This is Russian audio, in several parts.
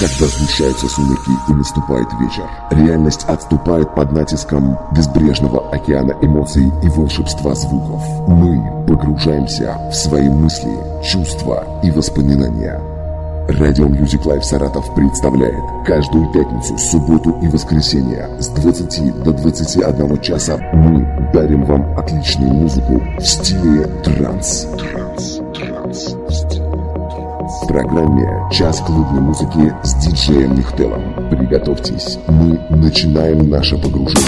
Когда сгущаются сумерки и наступает вечер, реальность отступает под натиском безбрежного океана эмоций и волшебства звуков. Мы погружаемся в свои мысли, чувства и воспоминания. Радио Music Live Саратов представляет каждую пятницу, субботу и воскресенье с 20 до 21 часа мы дарим вам отличную музыку в стиле транс. Транс, программе «Час клубной музыки» с диджеем Нихтелом. Приготовьтесь, мы начинаем наше погружение.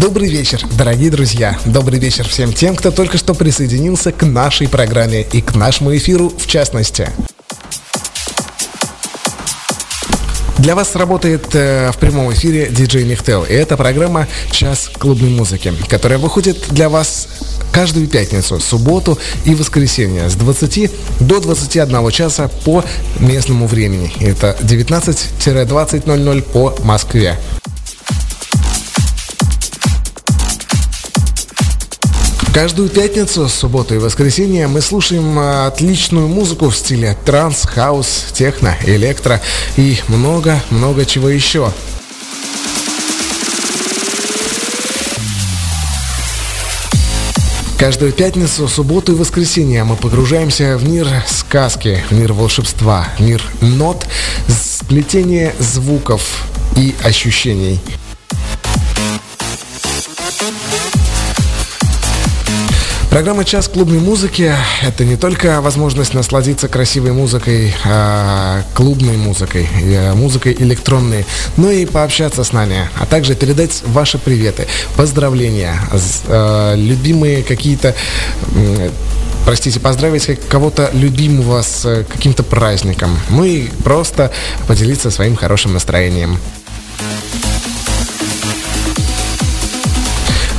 Добрый вечер, дорогие друзья. Добрый вечер всем тем, кто только что присоединился к нашей программе и к нашему эфиру в частности. Для вас работает э, в прямом эфире диджей Михтел. И это программа «Час клубной музыки», которая выходит для вас каждую пятницу, субботу и воскресенье с 20 до 21 часа по местному времени. Это 19-20.00 по Москве. Каждую пятницу, субботу и воскресенье мы слушаем а, отличную музыку в стиле транс, хаус, техно, электро и много-много чего еще. Каждую пятницу, субботу и воскресенье мы погружаемся в мир сказки, в мир волшебства, в мир нот, сплетение звуков и ощущений – Программа «Час клубной музыки» — это не только возможность насладиться красивой музыкой, а, клубной музыкой, а, музыкой электронной, но и пообщаться с нами, а также передать ваши приветы, поздравления, а, любимые какие-то простите, поздравить кого-то любимого с каким-то праздником, ну и просто поделиться своим хорошим настроением.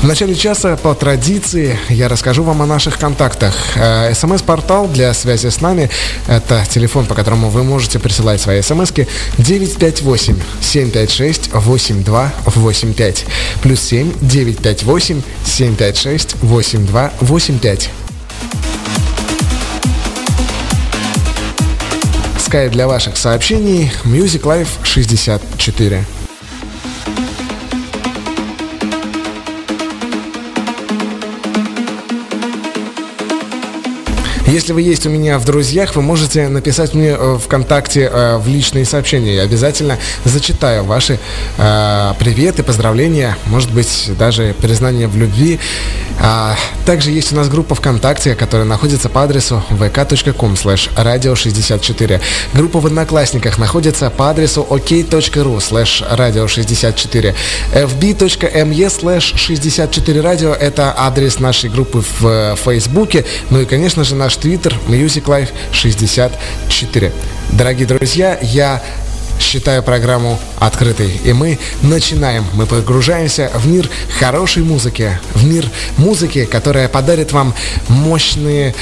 В начале часа по традиции я расскажу вам о наших контактах. Э, СМС-портал для связи с нами – это телефон, по которому вы можете присылать свои смски 958-756-8285. Плюс 7 958 756 8285. Скайп для ваших сообщений Music Life 64. Если вы есть у меня в друзьях, вы можете написать мне э, ВКонтакте э, в личные сообщения. Я обязательно зачитаю ваши э, приветы, поздравления, может быть, даже признание в любви. А, также есть у нас группа ВКонтакте, которая находится по адресу vk.com slash radio64. Группа в Одноклассниках находится по адресу ok.ru slash radio64. fb.me slash 64 radio это адрес нашей группы в Фейсбуке. Ну и, конечно же, наш Twitter Music Life 64. Дорогие друзья, я считаю программу открытой. И мы начинаем. Мы погружаемся в мир хорошей музыки. В мир музыки, которая подарит вам мощные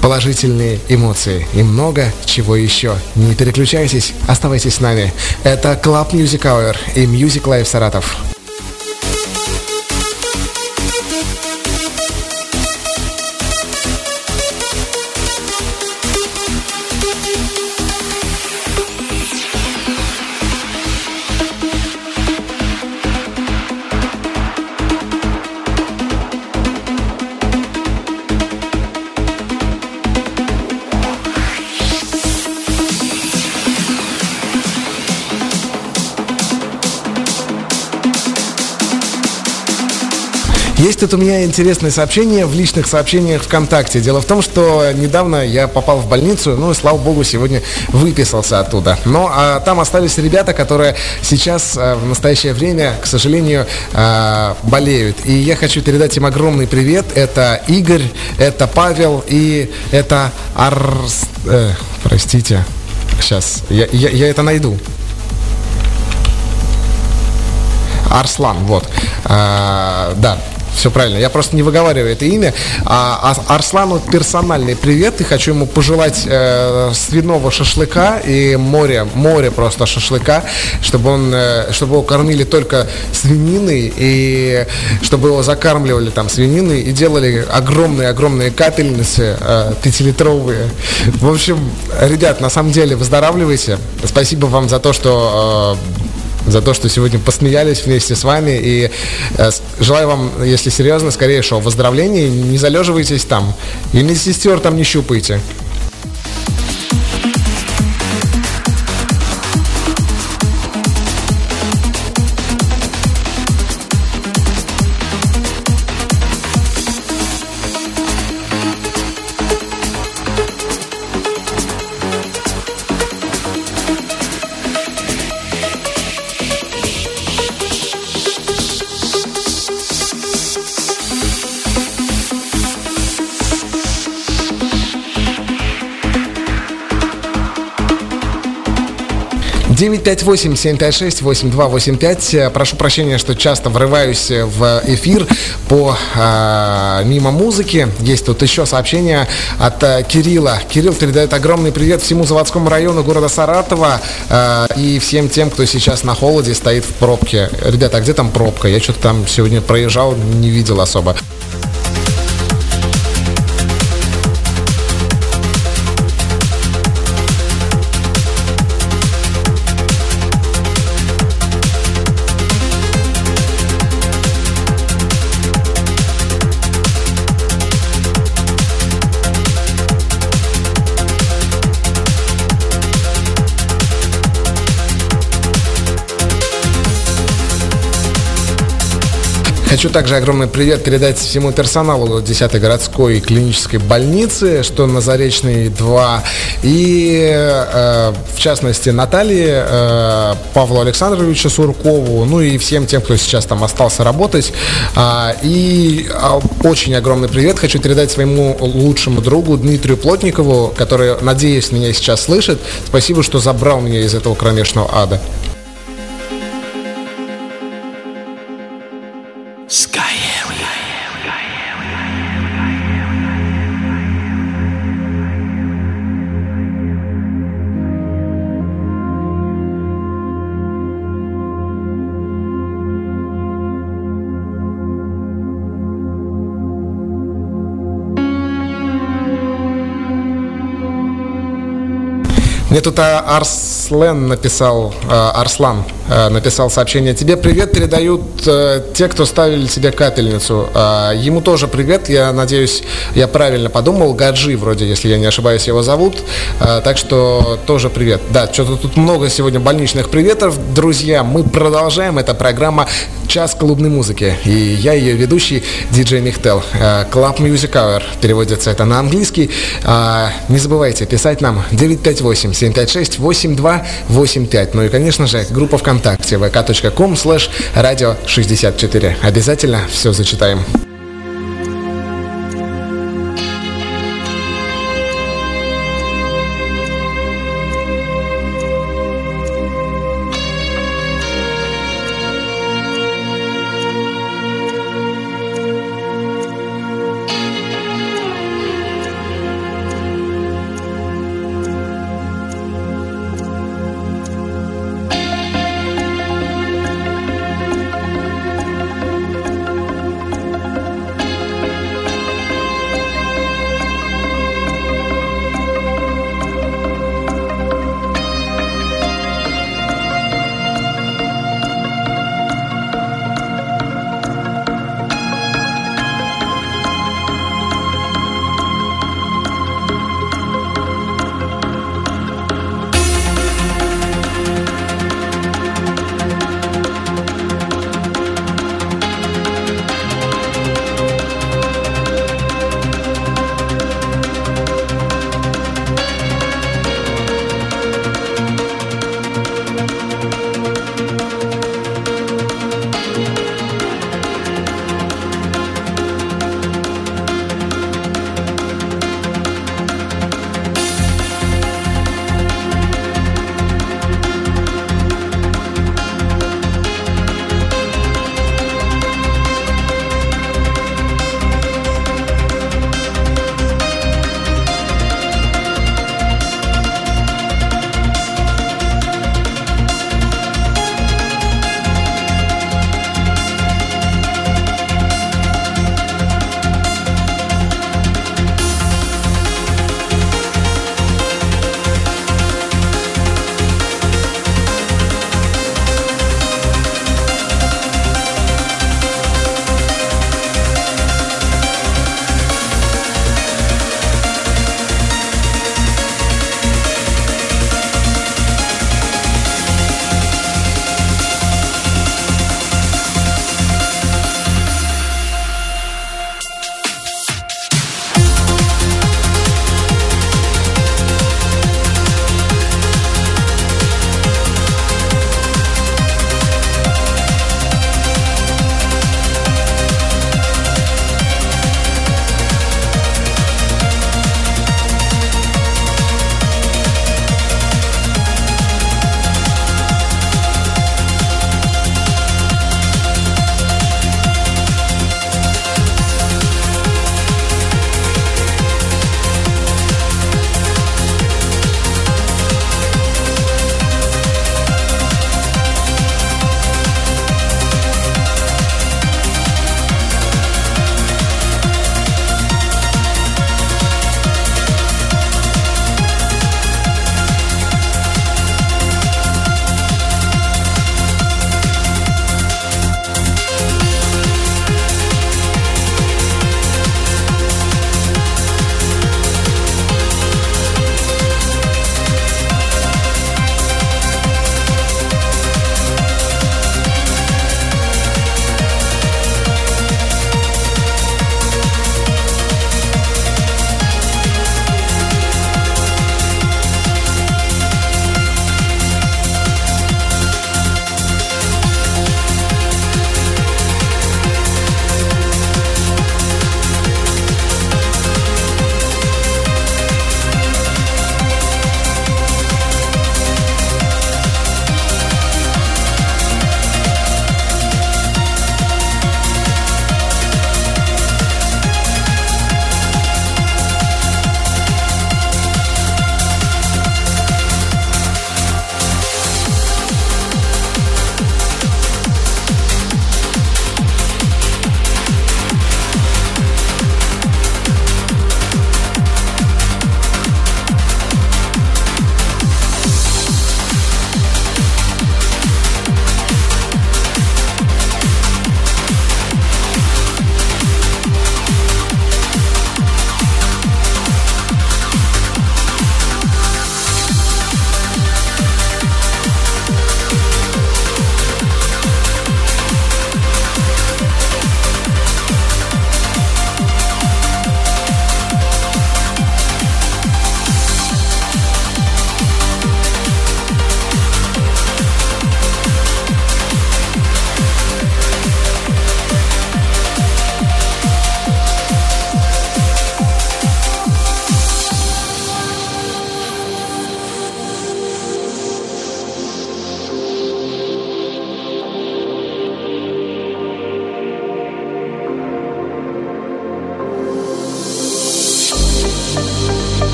положительные эмоции и много чего еще. Не переключайтесь, оставайтесь с нами. Это Club Music Hour и Music Live Саратов. Есть тут у меня интересное сообщение в личных сообщениях ВКонтакте. Дело в том, что недавно я попал в больницу, ну и слава богу, сегодня выписался оттуда. Но а, там остались ребята, которые сейчас а, в настоящее время, к сожалению, а, болеют. И я хочу передать им огромный привет. Это Игорь, это Павел и это Арс... Э, простите. Сейчас, я, я, я это найду. Арслан, вот. А, да, все правильно. Я просто не выговариваю это имя. А, а Арслану персональный привет и хочу ему пожелать э, свиного шашлыка и море, море просто шашлыка, чтобы он, э, чтобы его кормили только свининой и чтобы его закармливали там свининой и делали огромные-огромные капельницы э, пятилитровые. В общем, ребят, на самом деле выздоравливайте. Спасибо вам за то, что э, за то, что сегодня посмеялись вместе с вами. И э, желаю вам, если серьезно, скорее шоу выздоровления. Не залеживайтесь там. И медсестер там не щупайте. 958-756-8285. Прошу прощения, что часто врываюсь в эфир по э, мимо музыки. Есть тут еще сообщение от э, Кирилла. Кирилл передает огромный привет всему заводскому району города Саратова э, и всем тем, кто сейчас на холоде стоит в пробке. Ребята, а где там пробка? Я что-то там сегодня проезжал, не видел особо. Хочу также огромный привет передать всему персоналу 10-й городской клинической больницы, что на Заречной 2. И, э, в частности, Наталье, э, Павлу Александровичу Суркову, ну и всем тем, кто сейчас там остался работать. А, и а, очень огромный привет хочу передать своему лучшему другу Дмитрию Плотникову, который, надеюсь, меня сейчас слышит. Спасибо, что забрал меня из этого кромешного ада. Мне тут а, Арслен написал, а, Арслан а, написал сообщение. Тебе привет передают э, те, кто ставили себе капельницу. Ему тоже привет, я надеюсь, я правильно подумал. Гаджи вроде, если я не ошибаюсь, его зовут. Так что тоже привет. Да, что-то тут много сегодня больничных приветов. Друзья, мы продолжаем. Это программа «Час клубной музыки». И я ее ведущий, диджей Михтел. Club Music Hour. Переводится это на английский. Не забывайте писать нам 958 756 8285. Ну и, конечно же, группа ВКонтакте vk.com slash радио 64. Обязательно все зачитаем.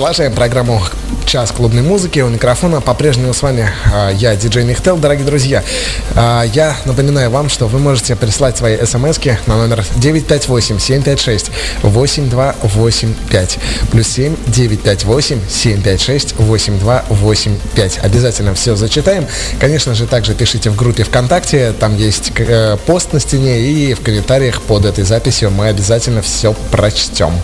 Продолжаем программу «Час клубной музыки». У микрофона по-прежнему с вами а, я, диджей Михтел. Дорогие друзья, а, я напоминаю вам, что вы можете прислать свои смс на номер 958-756-8285 плюс 7 958-756-8285. Обязательно все зачитаем. Конечно же, также пишите в группе ВКонтакте. Там есть э, пост на стене и в комментариях под этой записью мы обязательно все прочтем.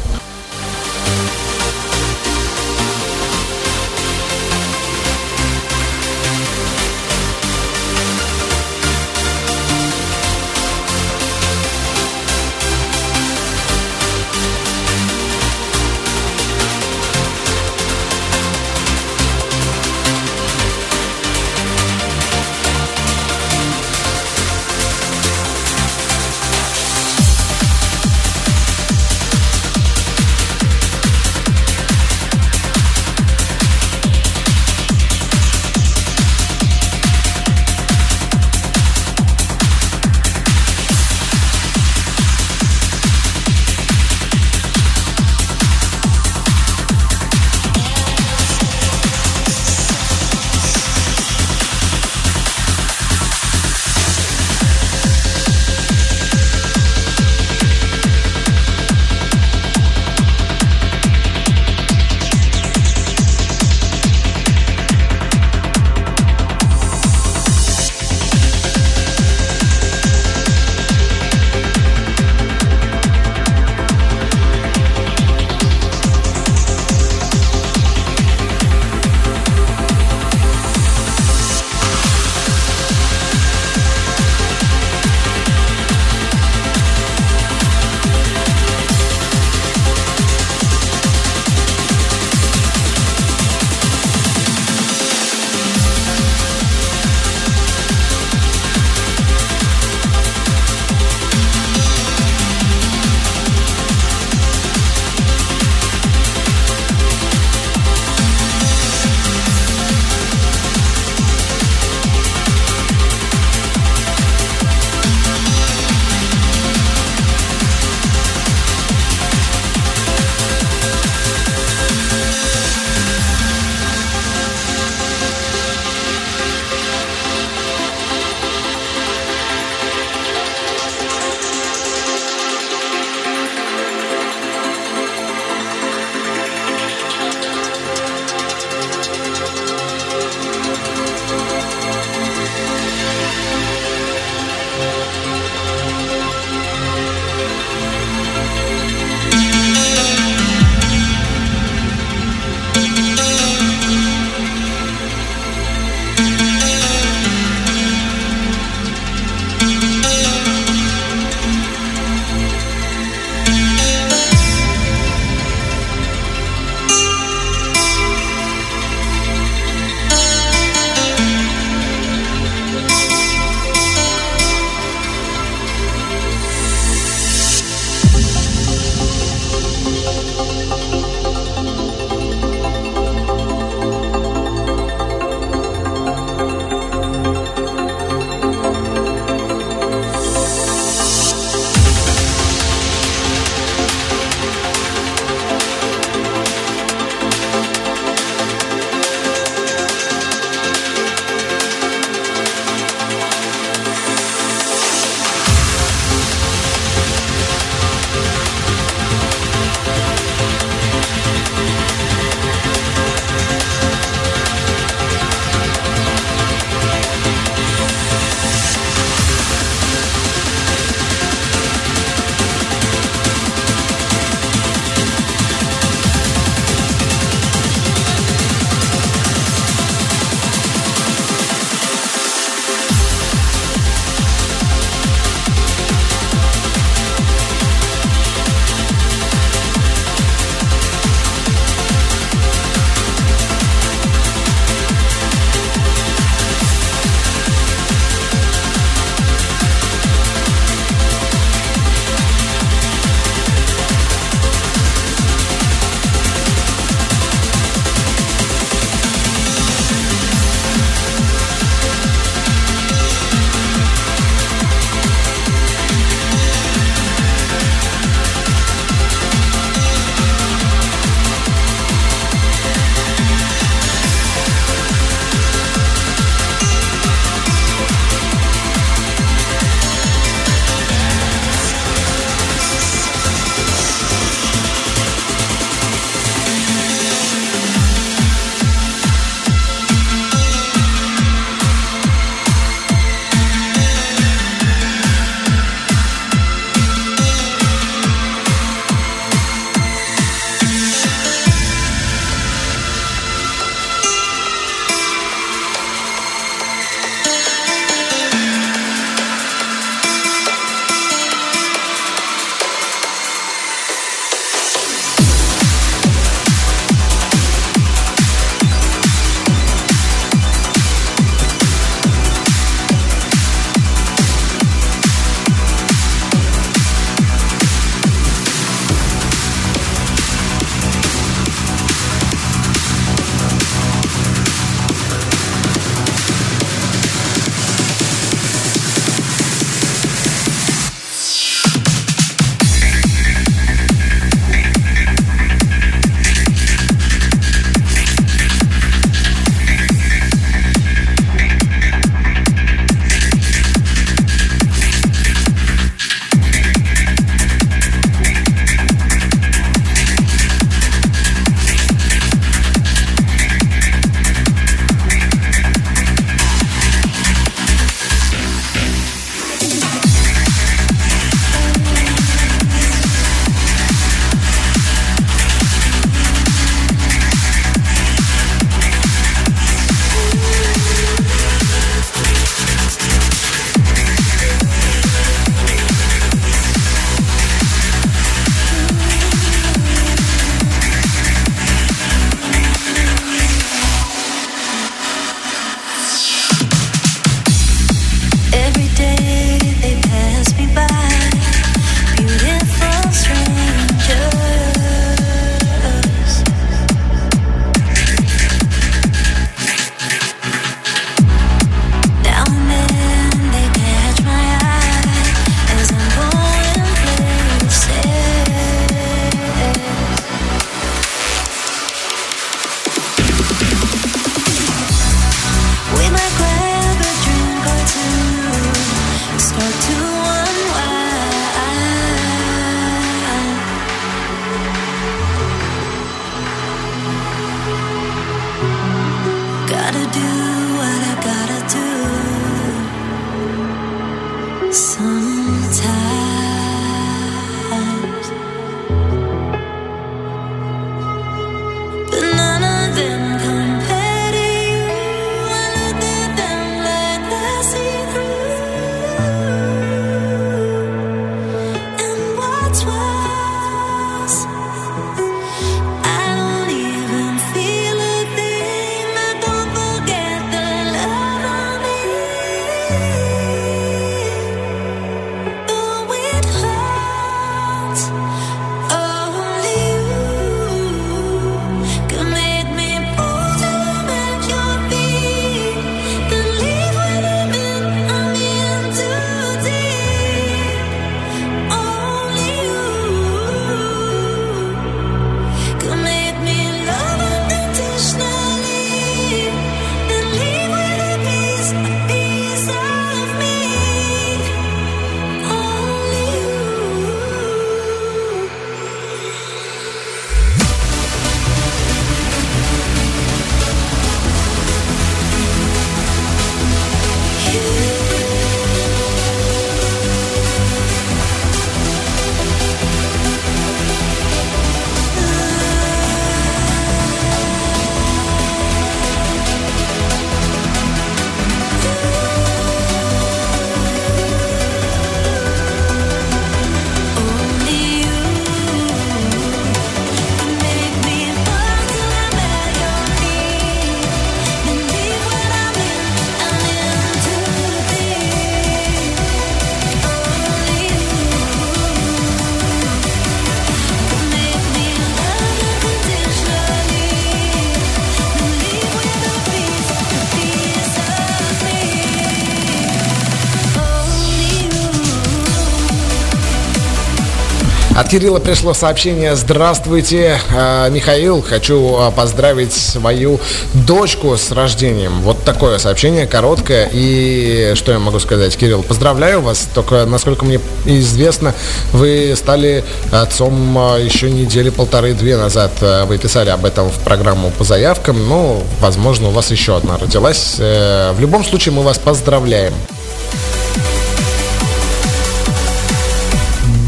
От Кирилла пришло сообщение «Здравствуйте, э, Михаил, хочу э, поздравить свою дочку с рождением». Вот такое сообщение, короткое. И что я могу сказать, Кирилл, поздравляю вас. Только, насколько мне известно, вы стали отцом э, еще недели полторы-две назад. Вы писали об этом в программу по заявкам. Ну, возможно, у вас еще одна родилась. В любом случае, мы вас поздравляем.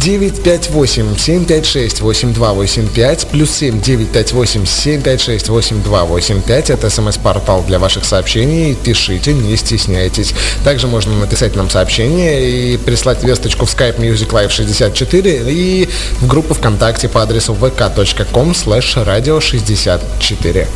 958-756-8285 плюс 7 958-756-8285 это смс-портал для ваших сообщений. Пишите, не стесняйтесь. Также можно написать нам сообщение и прислать весточку в Skype Music Live 64 и в группу ВКонтакте по адресу vk.com slash radio 64.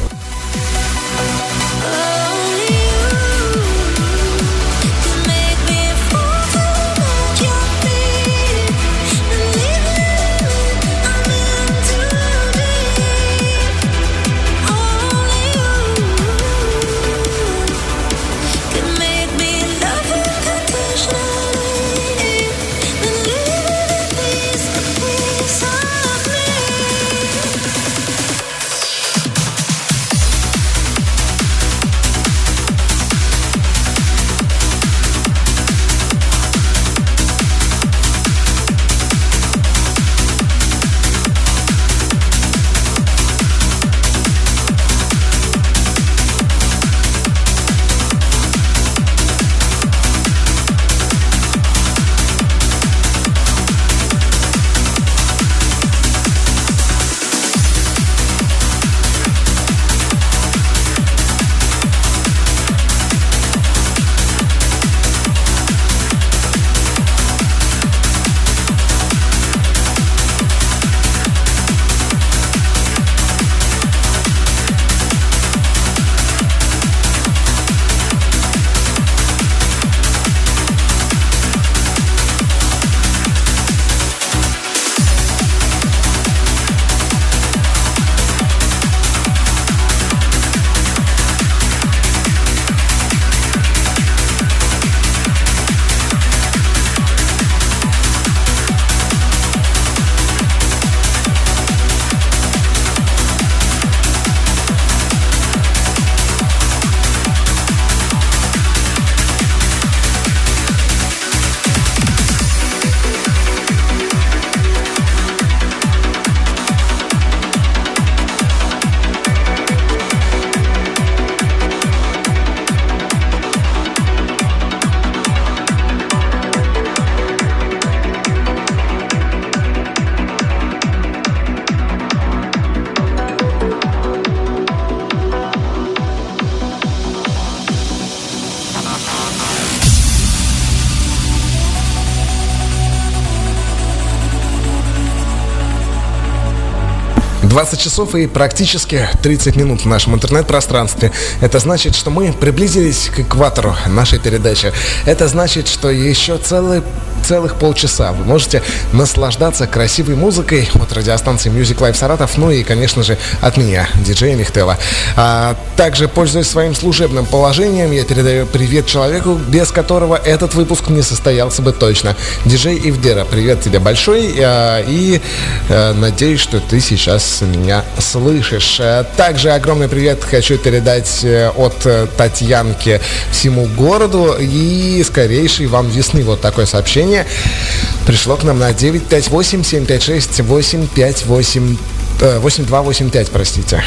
Часов и практически 30 минут в нашем интернет-пространстве. Это значит, что мы приблизились к экватору нашей передачи. Это значит, что еще целый целых полчаса вы можете наслаждаться красивой музыкой от радиостанции Music Life Саратов, ну и, конечно же, от меня, диджея Михтела. А также, пользуясь своим служебным положением, я передаю привет человеку, без которого этот выпуск не состоялся бы точно. Диджей Ивдера, привет тебе большой, а, и а, надеюсь, что ты сейчас меня слышишь. А, также огромный привет хочу передать э, от Татьянки всему городу и скорейшей вам весны. Вот такое сообщение пришло к нам на 958 756 858 8285, простите.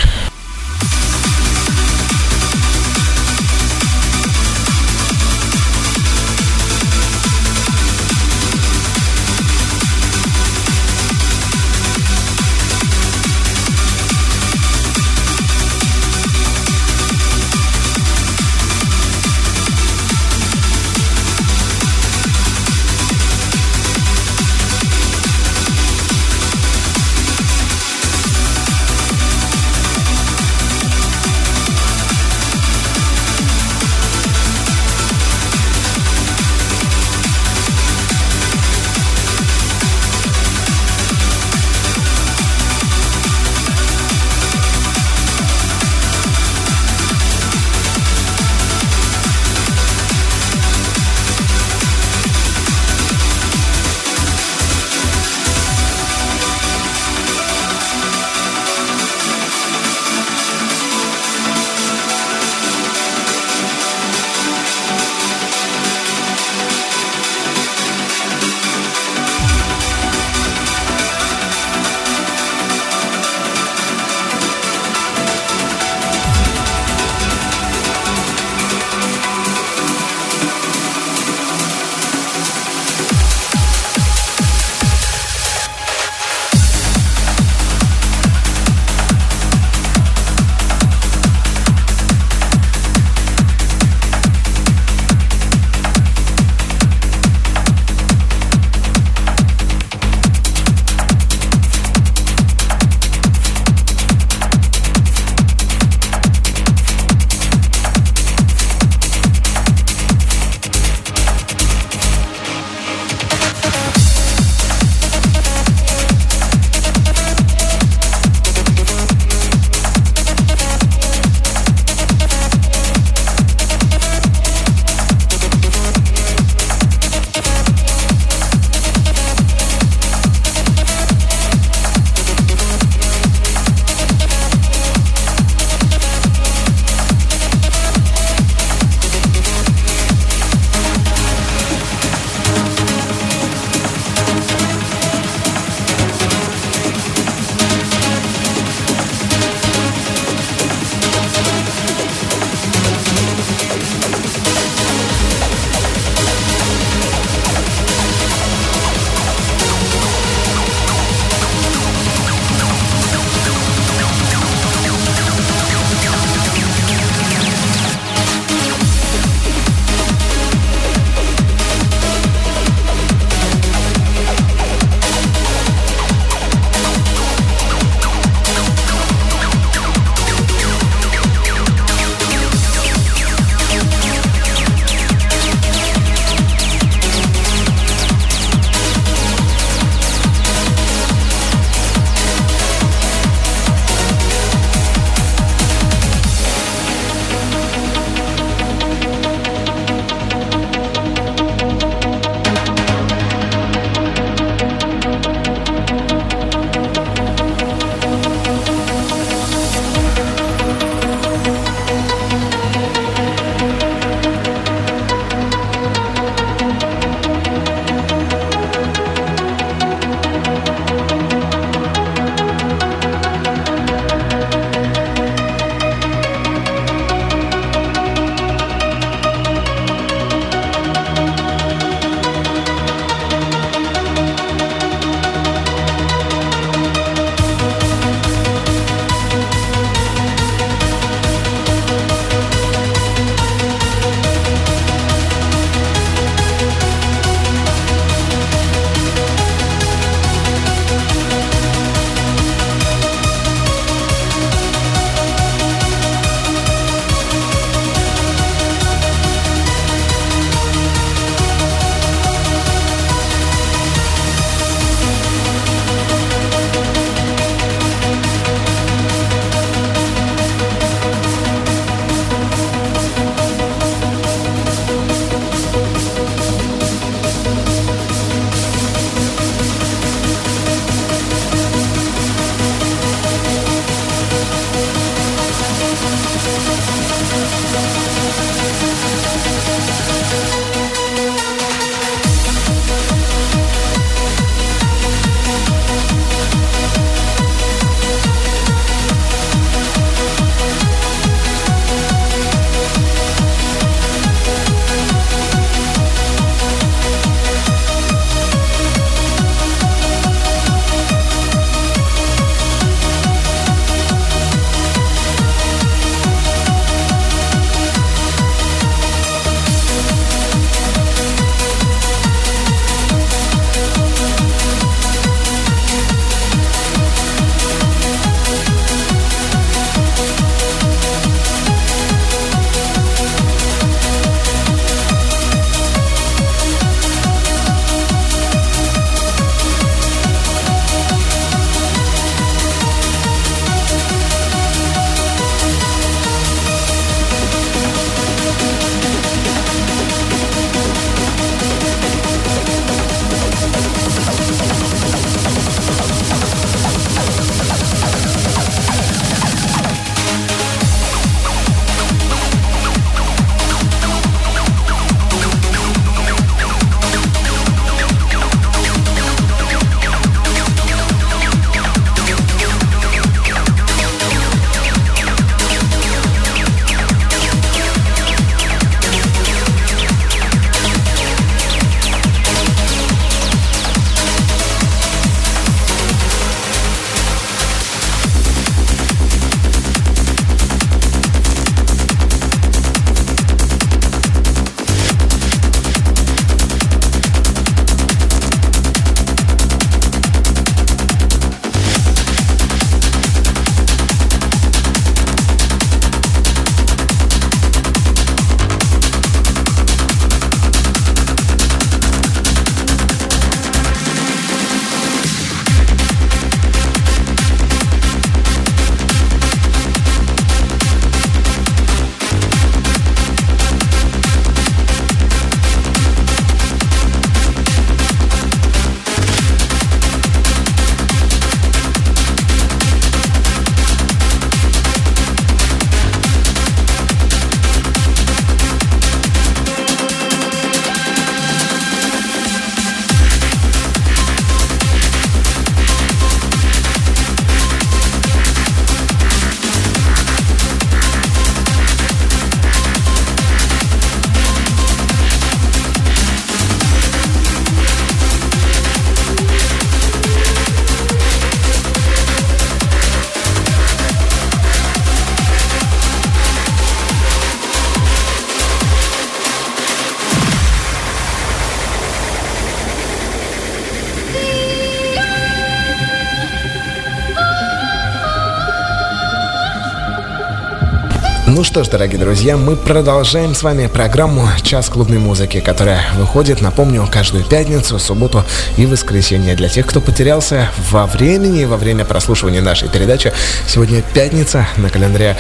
Что ж, дорогие друзья, мы продолжаем с вами программу «Час клубной музыки», которая выходит, напомню, каждую пятницу, субботу и воскресенье. Для тех, кто потерялся во времени, во время прослушивания нашей передачи, сегодня пятница на календаре...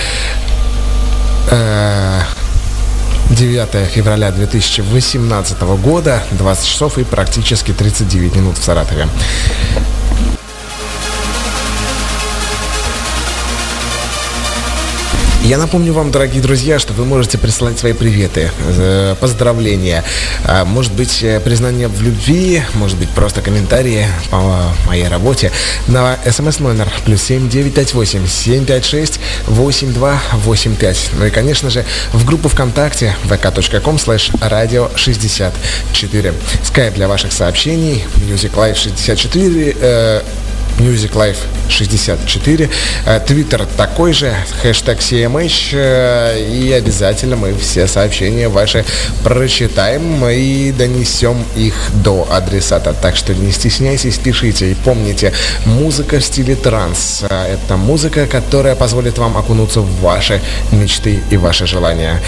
Э 9 февраля 2018 года, 20 часов и практически 39 минут в Саратове. Я напомню вам, дорогие друзья, что вы можете присылать свои приветы, э, поздравления, а, может быть, э, признание в любви, может быть, просто комментарии по моей работе на плюс пять шесть восемь два восемь пять. Ну и, конечно же, в группу ВКонтакте vk.com slash radio 64. Скайп для ваших сообщений, Music Live 64, э, Music Life 64. Твиттер такой же, хэштег CMH. Э, и обязательно мы все сообщения ваши прочитаем и донесем их до адресата. Так что не стесняйтесь, пишите. И помните, музыка в стиле транс. Э, это музыка, которая позволит вам окунуться в ваши мечты и ваши желания.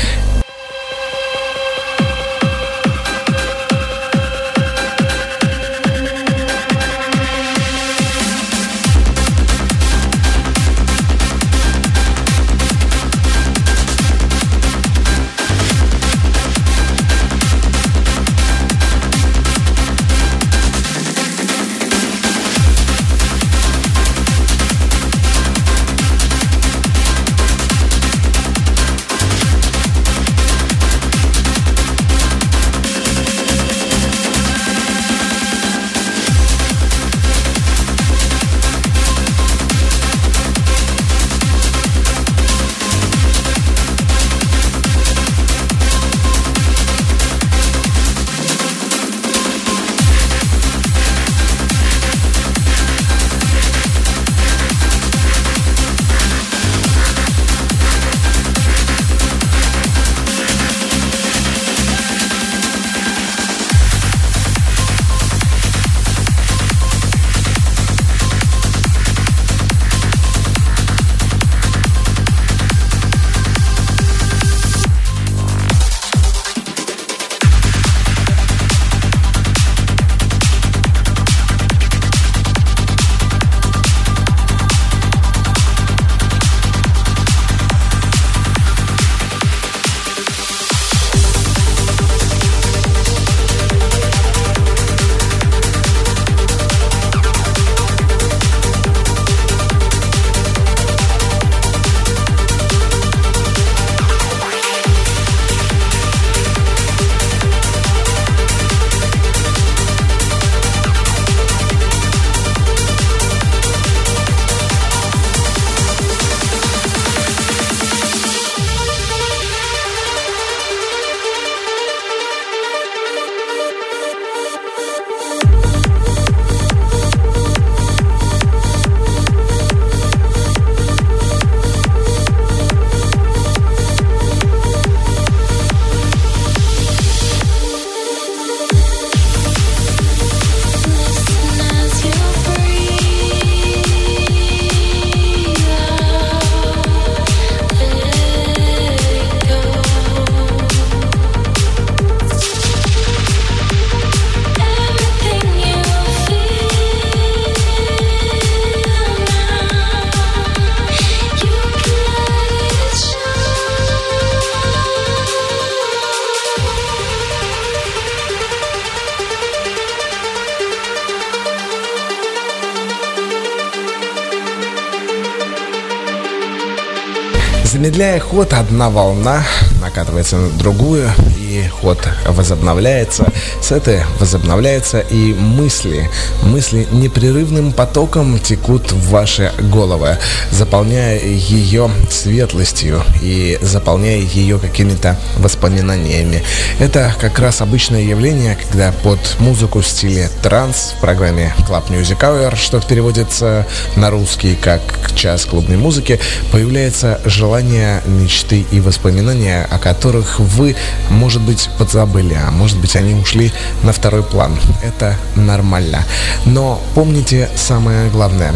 Ход, одна волна накатывается на другую, и ход возобновляется. С этой возобновляются и мысли. Мысли непрерывным потоком текут в ваши головы, заполняя ее светлостью и заполняя ее какими-то воспоминаниями. Это как раз обычное явление, когда под музыку в стиле транс в программе Club Music Hour, что переводится на русский как «Час клубной музыки», появляется желание, мечты и воспоминания, о которых вы, может быть, подзабыли, а может быть, они ушли на второй план. Это нормально. Но помните самое главное.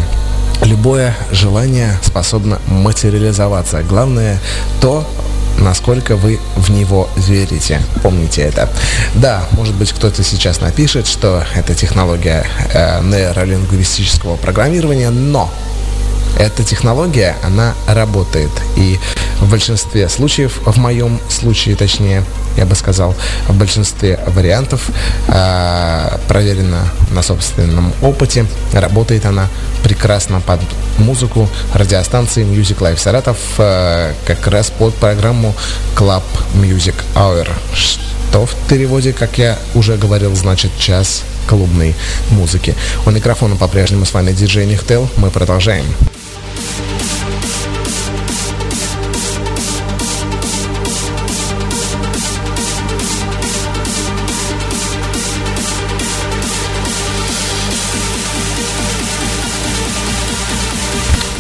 любое желание способно материализоваться. Главное то, насколько вы в него верите. Помните это. Да, может быть, кто-то сейчас напишет, что это технология э, нейролингвистического программирования, но эта технология, она работает. И в большинстве случаев, в моем случае точнее, я бы сказал, в большинстве вариантов э, проверено на собственном опыте. Работает она прекрасно под музыку радиостанции Music Life Саратов, э, как раз под программу Club Music Hour, что в переводе, как я уже говорил, значит час клубной музыки. У микрофона по-прежнему с вами диджей Нихтел. Мы продолжаем.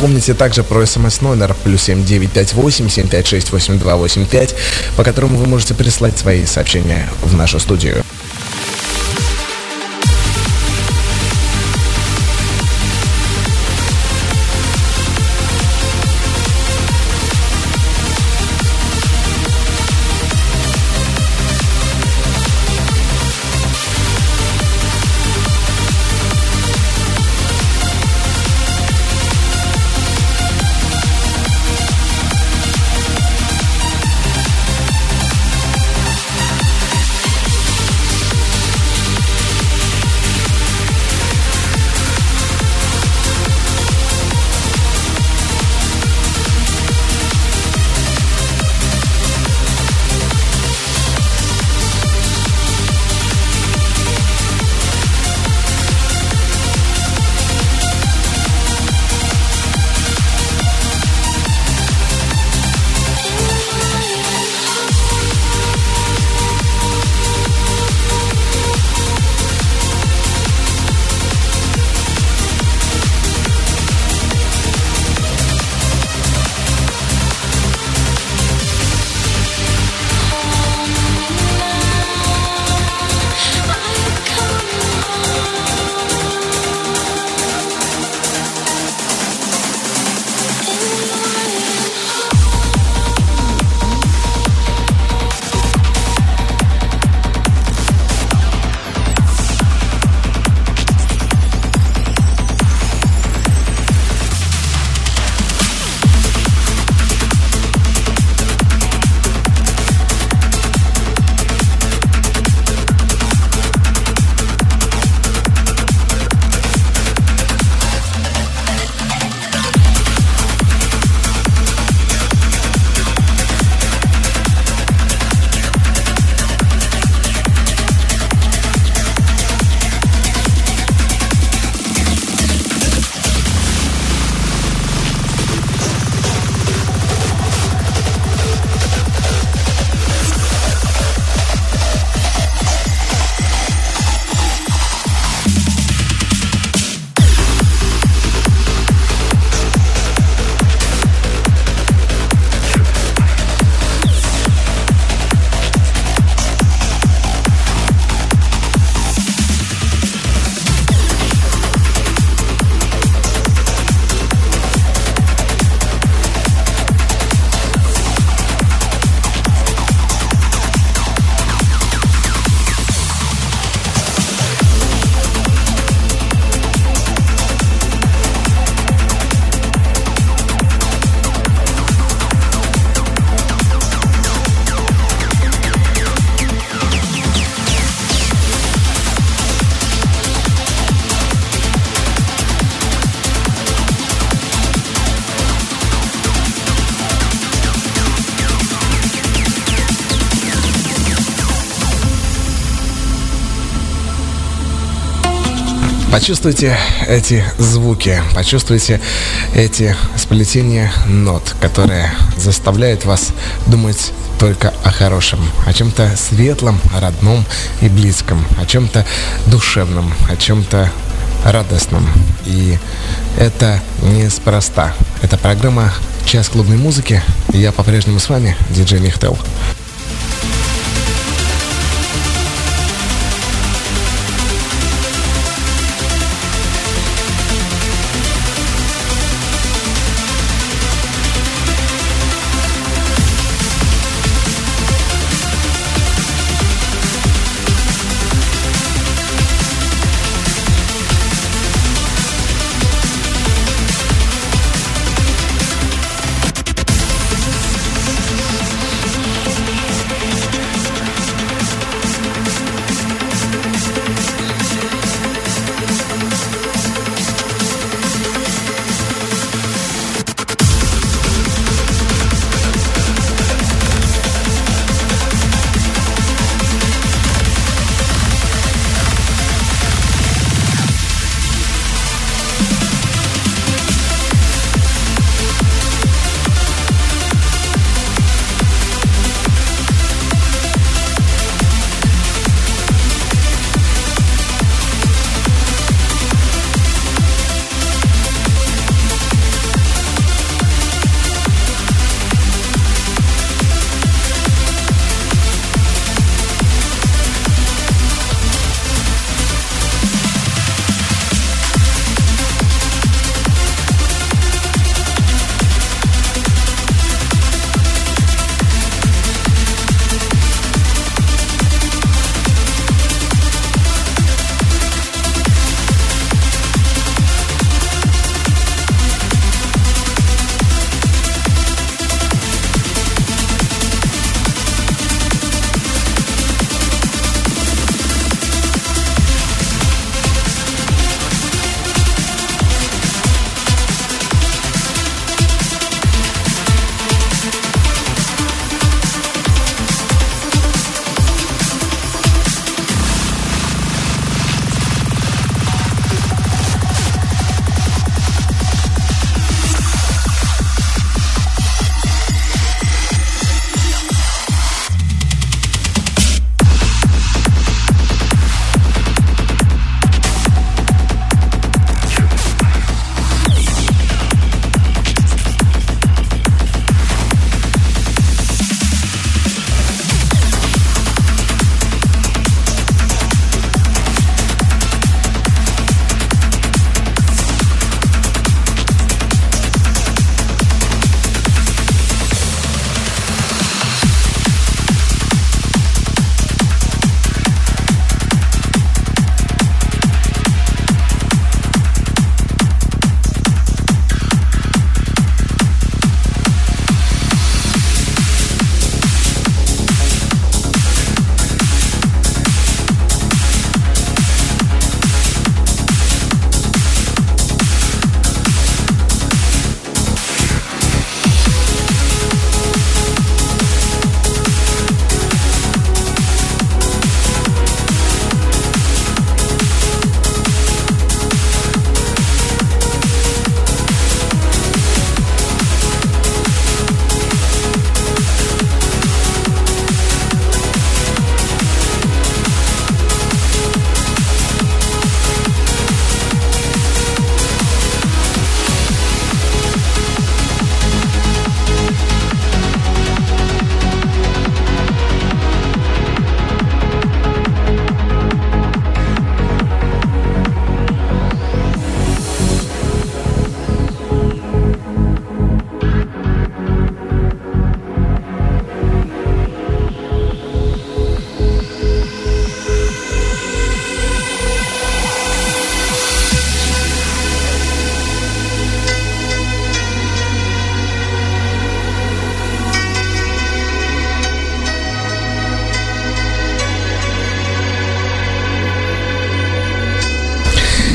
Помните также про смс-номер плюс 7958 756 8285, по которому вы можете прислать свои сообщения в нашу студию. Почувствуйте эти звуки, почувствуйте эти сплетения нот, которые заставляют вас думать только о хорошем, о чем-то светлом, родном и близком, о чем-то душевном, о чем-то радостном. И это неспроста. Это программа «Час клубной музыки». Я по-прежнему с вами, диджей Михтел.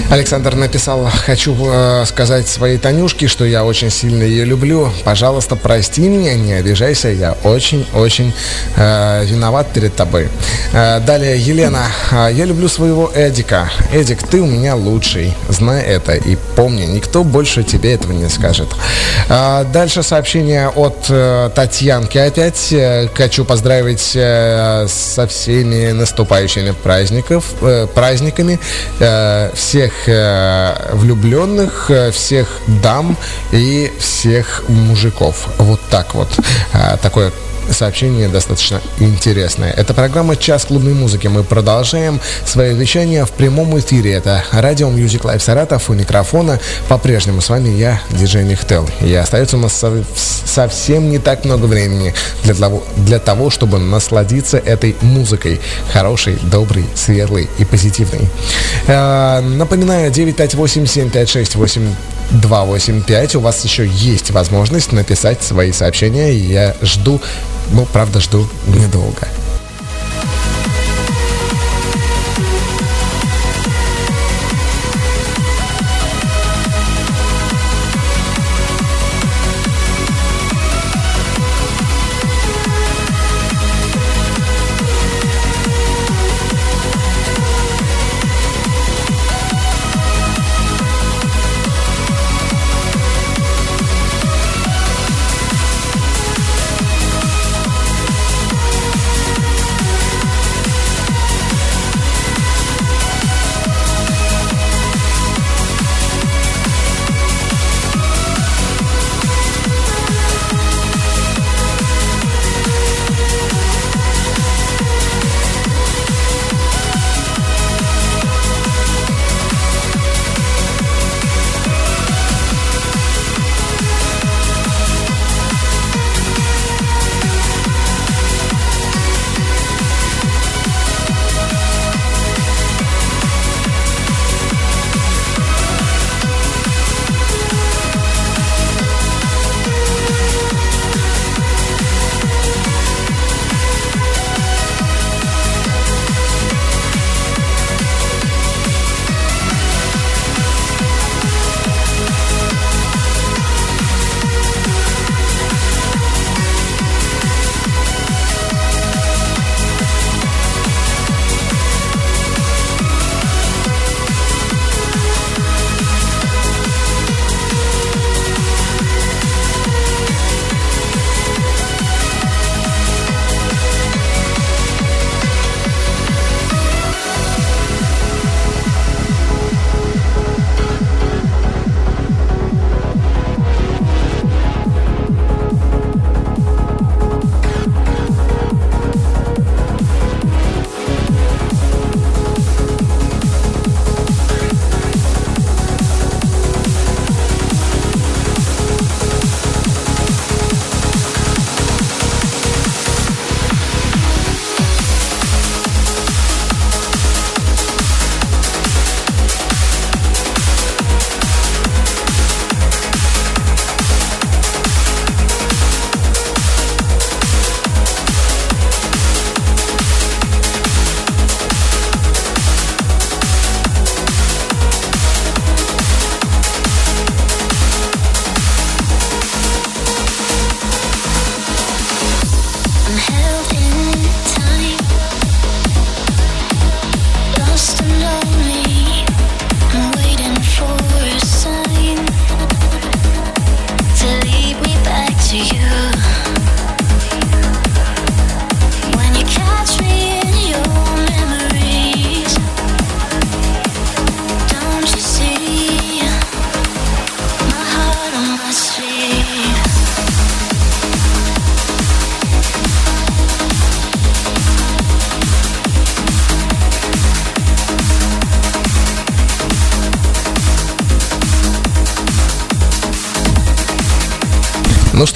Александр написал, хочу э, сказать своей Танюшке, что я очень сильно ее люблю. Пожалуйста, прости меня, не обижайся, я очень-очень э, виноват перед тобой. Э, далее, Елена, э, я люблю своего Эдика. Эдик, ты у меня лучший, знай это и помни, никто больше тебе этого не скажет. Э, дальше сообщение от э, Татьянки опять. Э, хочу поздравить э, со всеми наступающими праздников, э, праздниками э, всех э, влюбленных, э, всех дам и всех мужиков. Вот так вот. Э, такое сообщение достаточно интересное. Это программа «Час клубной музыки». Мы продолжаем свое вещание в прямом эфире. Это радио Music Live Саратов у микрофона. По-прежнему с вами я, диджей Нихтел. И остается у нас совсем не так много времени для того, для того, чтобы насладиться этой музыкой. Хорошей, доброй, светлой и позитивной. Э, напоминаю, 958 285. У вас еще есть возможность написать свои сообщения. Я жду ну, правда, жду недолго.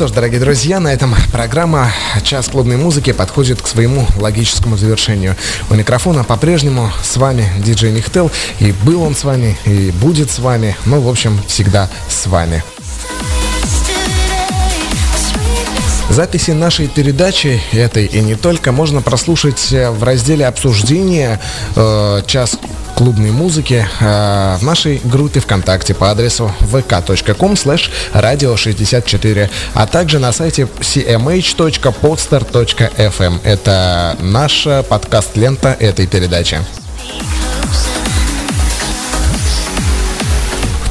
Что ж, дорогие друзья, на этом программа «Час клубной музыки» подходит к своему логическому завершению. У микрофона по-прежнему с вами диджей Нихтел. И был он с вами, и будет с вами. Ну, в общем, всегда с вами. Записи нашей передачи этой и не только можно прослушать в разделе обсуждения э, «Час клубной музыки э, в нашей группе ВКонтакте по адресу vk.com slash radio64, а также на сайте cmh.podstar.fm. Это наша подкаст-лента этой передачи.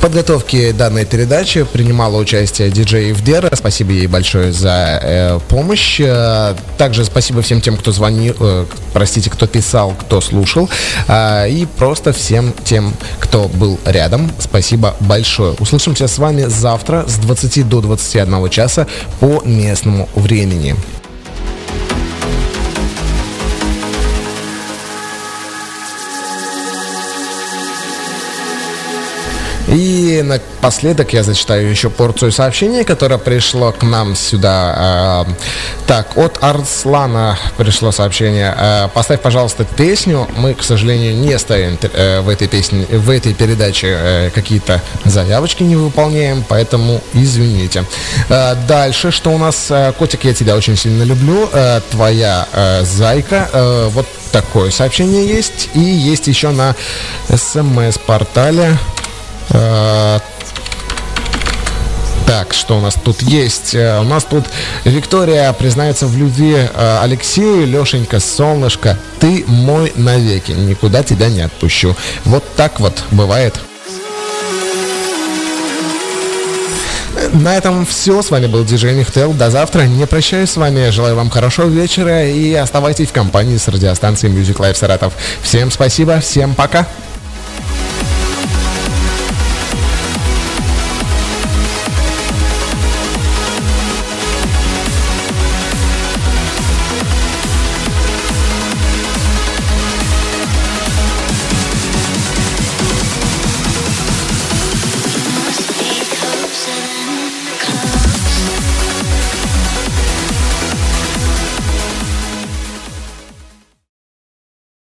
Подготовке данной передачи принимала участие диджей Евдера. Спасибо ей большое за э, помощь. Э, также спасибо всем тем, кто звонил, э, простите, кто писал, кто слушал. Э, и просто всем тем, кто был рядом. Спасибо большое. Услышимся с вами завтра с 20 до 21 часа по местному времени. И напоследок я зачитаю еще порцию сообщений, которое пришло к нам сюда. Э, так, от Арслана пришло сообщение. Э, поставь, пожалуйста, песню. Мы, к сожалению, не ставим э, в этой песне, в этой передаче какие-то заявочки не выполняем, поэтому извините. Дальше, что у нас? Котик, я тебя очень сильно люблю. Твоя зайка. Вот такое сообщение есть. И есть еще на смс-портале так, что у нас тут есть? Э, у нас тут Виктория признается в любви э, Алексею, Лешенька, солнышко, ты мой навеки, никуда тебя не отпущу. Вот так вот бывает. На этом все. С вами был диджей Михтел. До завтра. Не прощаюсь с вами. Желаю вам хорошего вечера и оставайтесь в компании с радиостанцией Music Life Саратов. Всем спасибо. Всем пока.